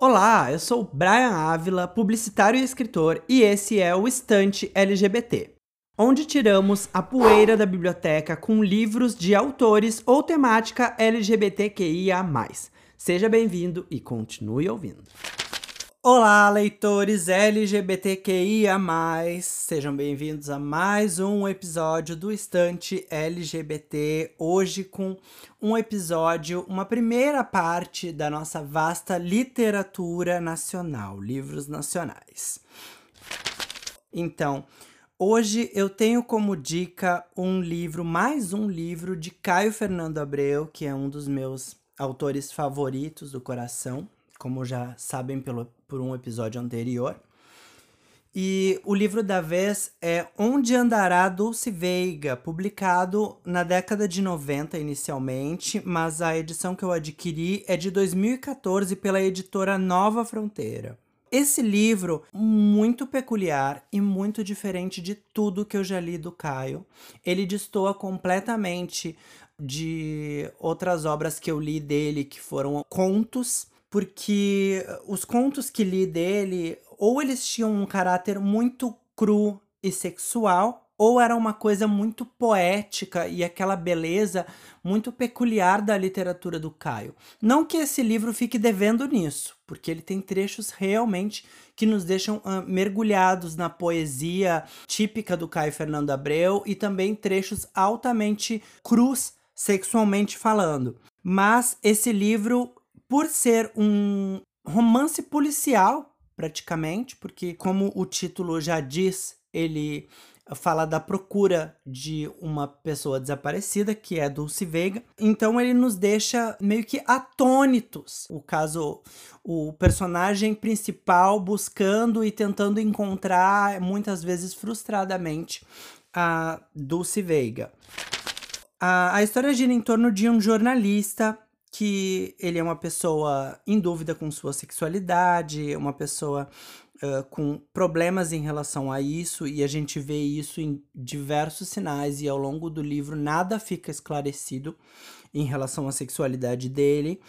Olá, eu sou Brian Ávila, publicitário e escritor, e esse é o Estante LGBT, onde tiramos a poeira da biblioteca com livros de autores ou temática LGBTQIA. Seja bem-vindo e continue ouvindo. Olá, leitores LGBTQIA. Sejam bem-vindos a mais um episódio do Estante LGBT. Hoje, com um episódio, uma primeira parte da nossa vasta literatura nacional, livros nacionais. Então, hoje eu tenho como dica um livro, mais um livro de Caio Fernando Abreu, que é um dos meus autores favoritos do coração como já sabem pelo, por um episódio anterior. E o livro da vez é Onde Andará Dulce Veiga, publicado na década de 90 inicialmente, mas a edição que eu adquiri é de 2014 pela editora Nova Fronteira. Esse livro, muito peculiar e muito diferente de tudo que eu já li do Caio, ele destoa completamente de outras obras que eu li dele, que foram contos porque os contos que li dele, ou eles tinham um caráter muito cru e sexual, ou era uma coisa muito poética e aquela beleza muito peculiar da literatura do Caio. Não que esse livro fique devendo nisso, porque ele tem trechos realmente que nos deixam uh, mergulhados na poesia típica do Caio Fernando Abreu e também trechos altamente crus sexualmente falando. Mas esse livro por ser um romance policial, praticamente, porque, como o título já diz, ele fala da procura de uma pessoa desaparecida, que é Dulce Veiga. Então ele nos deixa meio que atônitos. O caso, o personagem principal buscando e tentando encontrar, muitas vezes frustradamente, a Dulce Veiga. A, a história gira em torno de um jornalista que ele é uma pessoa em dúvida com sua sexualidade, uma pessoa uh, com problemas em relação a isso, e a gente vê isso em diversos sinais, e ao longo do livro nada fica esclarecido em relação à sexualidade dele.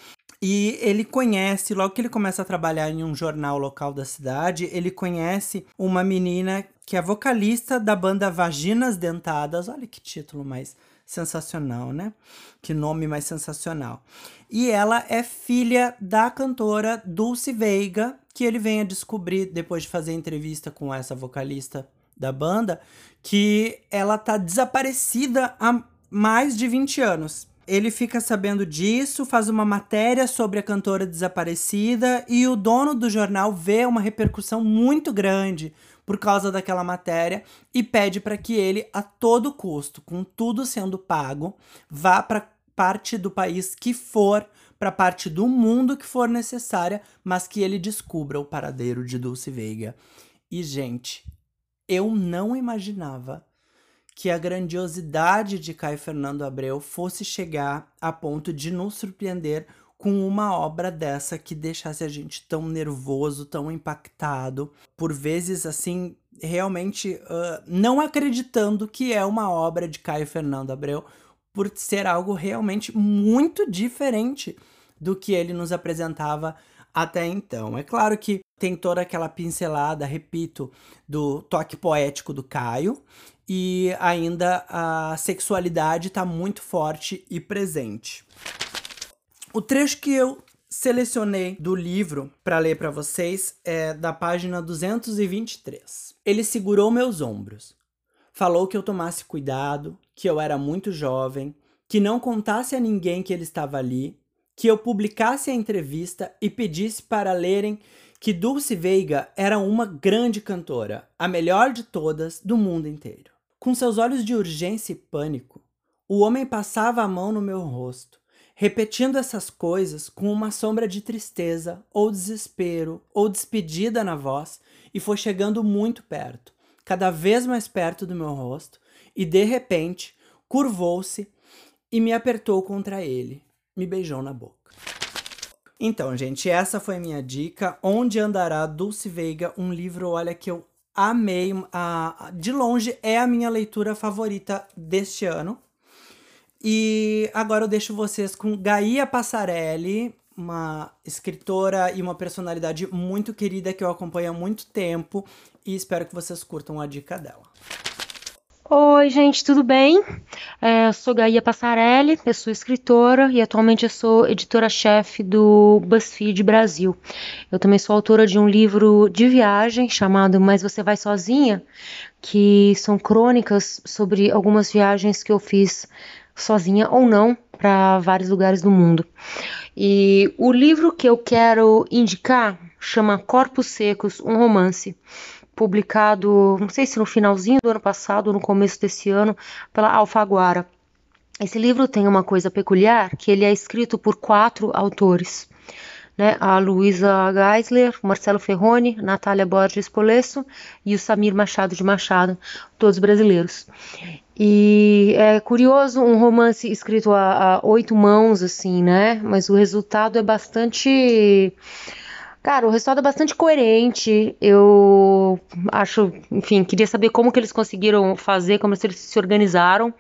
E ele conhece, logo que ele começa a trabalhar em um jornal local da cidade, ele conhece uma menina que é vocalista da banda Vaginas Dentadas. Olha que título mais sensacional, né? Que nome mais sensacional. E ela é filha da cantora Dulce Veiga, que ele vem a descobrir depois de fazer entrevista com essa vocalista da banda, que ela tá desaparecida há mais de 20 anos. Ele fica sabendo disso, faz uma matéria sobre a cantora desaparecida e o dono do jornal vê uma repercussão muito grande por causa daquela matéria e pede para que ele, a todo custo, com tudo sendo pago, vá para parte do país que for, para parte do mundo que for necessária, mas que ele descubra o paradeiro de Dulce Veiga. E, gente, eu não imaginava que a grandiosidade de Caio Fernando Abreu fosse chegar a ponto de nos surpreender com uma obra dessa que deixasse a gente tão nervoso, tão impactado, por vezes assim, realmente uh, não acreditando que é uma obra de Caio Fernando Abreu, por ser algo realmente muito diferente do que ele nos apresentava até então. É claro que tem toda aquela pincelada, repito, do toque poético do Caio, e ainda a sexualidade está muito forte e presente. O trecho que eu selecionei do livro para ler para vocês é da página 223. Ele segurou meus ombros. Falou que eu tomasse cuidado, que eu era muito jovem, que não contasse a ninguém que ele estava ali, que eu publicasse a entrevista e pedisse para lerem que Dulce Veiga era uma grande cantora, a melhor de todas do mundo inteiro. Com seus olhos de urgência e pânico, o homem passava a mão no meu rosto repetindo essas coisas com uma sombra de tristeza, ou desespero, ou despedida na voz, e foi chegando muito perto, cada vez mais perto do meu rosto, e de repente curvou-se e me apertou contra ele, me beijou na boca. Então, gente, essa foi minha dica. Onde andará Dulce Veiga? Um livro, olha, que eu amei. de longe, é a minha leitura favorita deste ano. E agora eu deixo vocês com Gaia Passarelli, uma escritora e uma personalidade muito querida que eu acompanho há muito tempo e espero que vocês curtam a dica dela. Oi, gente, tudo bem? É, sou Gaia Passarelli, eu sou escritora e atualmente eu sou editora-chefe do BuzzFeed Brasil. Eu também sou autora de um livro de viagem chamado Mas Você Vai Sozinha, que são crônicas sobre algumas viagens que eu fiz sozinha ou não para vários lugares do mundo. E o livro que eu quero indicar chama Corpos Secos, um romance publicado, não sei se no finalzinho do ano passado ou no começo desse ano, pela Alfaguara. Esse livro tem uma coisa peculiar, que ele é escrito por quatro autores. Né, a Luísa Geisler, Marcelo Ferroni, Natália Borges Polesso e o Samir Machado de Machado, todos brasileiros. E é curioso, um romance escrito a, a oito mãos, assim, né? Mas o resultado é bastante Cara, o resultado é bastante coerente. Eu acho, enfim, queria saber como que eles conseguiram fazer, como eles se organizaram.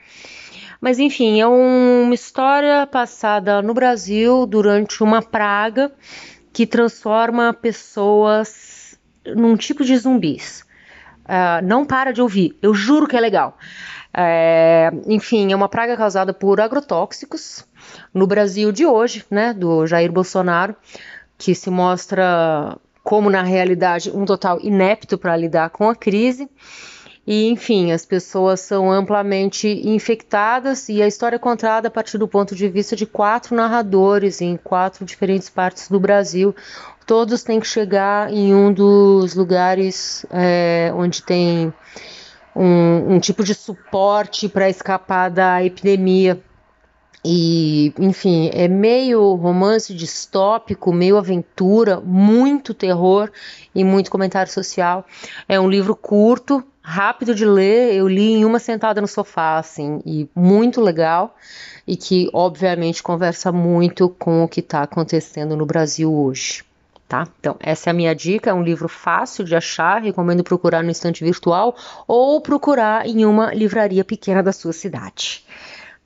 Mas enfim, é uma história passada no Brasil durante uma praga que transforma pessoas num tipo de zumbis. Uh, não para de ouvir, eu juro que é legal. É, enfim, é uma praga causada por agrotóxicos no Brasil de hoje, né, do Jair Bolsonaro que se mostra como na realidade um total inepto para lidar com a crise. E, enfim, as pessoas são amplamente infectadas e a história é contada a partir do ponto de vista de quatro narradores em quatro diferentes partes do Brasil. Todos têm que chegar em um dos lugares é, onde tem um, um tipo de suporte para escapar da epidemia e, enfim, é meio romance distópico, meio aventura, muito terror e muito comentário social. É um livro curto, rápido de ler, eu li em uma sentada no sofá, assim, e muito legal, e que, obviamente, conversa muito com o que está acontecendo no Brasil hoje. Tá? Então, essa é a minha dica. É um livro fácil de achar. Recomendo procurar no estante virtual ou procurar em uma livraria pequena da sua cidade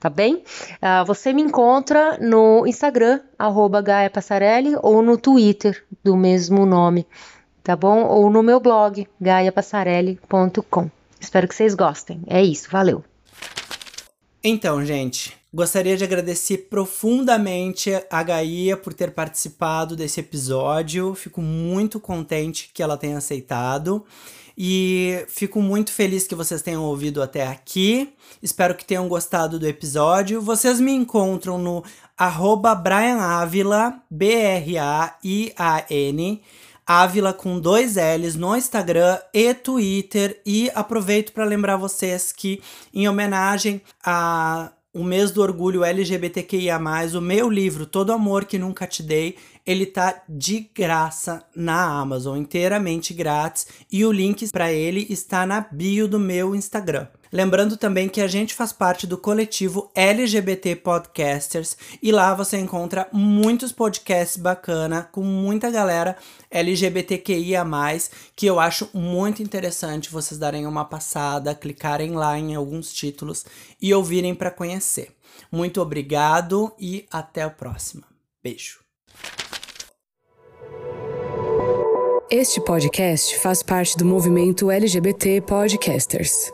tá bem? Uh, você me encontra no Instagram, Gaia Passarelli, ou no Twitter, do mesmo nome, tá bom? Ou no meu blog, gaiapassarelli.com. Espero que vocês gostem. É isso, valeu! Então, gente, gostaria de agradecer profundamente a Gaia por ter participado desse episódio. Fico muito contente que ela tenha aceitado. E fico muito feliz que vocês tenham ouvido até aqui. Espero que tenham gostado do episódio. Vocês me encontram no arroba Brian Ávila, B-R-A-I-A-N, Ávila com dois L's no Instagram e Twitter. E aproveito para lembrar vocês que, em homenagem a o mês do orgulho LGBTQIA+, o meu livro Todo Amor Que Nunca Te Dei, ele tá de graça na Amazon, inteiramente grátis, e o link para ele está na bio do meu Instagram. Lembrando também que a gente faz parte do coletivo LGBT Podcasters e lá você encontra muitos podcasts bacana com muita galera LGBTQIA+, que eu acho muito interessante vocês darem uma passada, clicarem lá em alguns títulos e ouvirem para conhecer. Muito obrigado e até a próxima. Beijo. Este podcast faz parte do movimento LGBT Podcasters.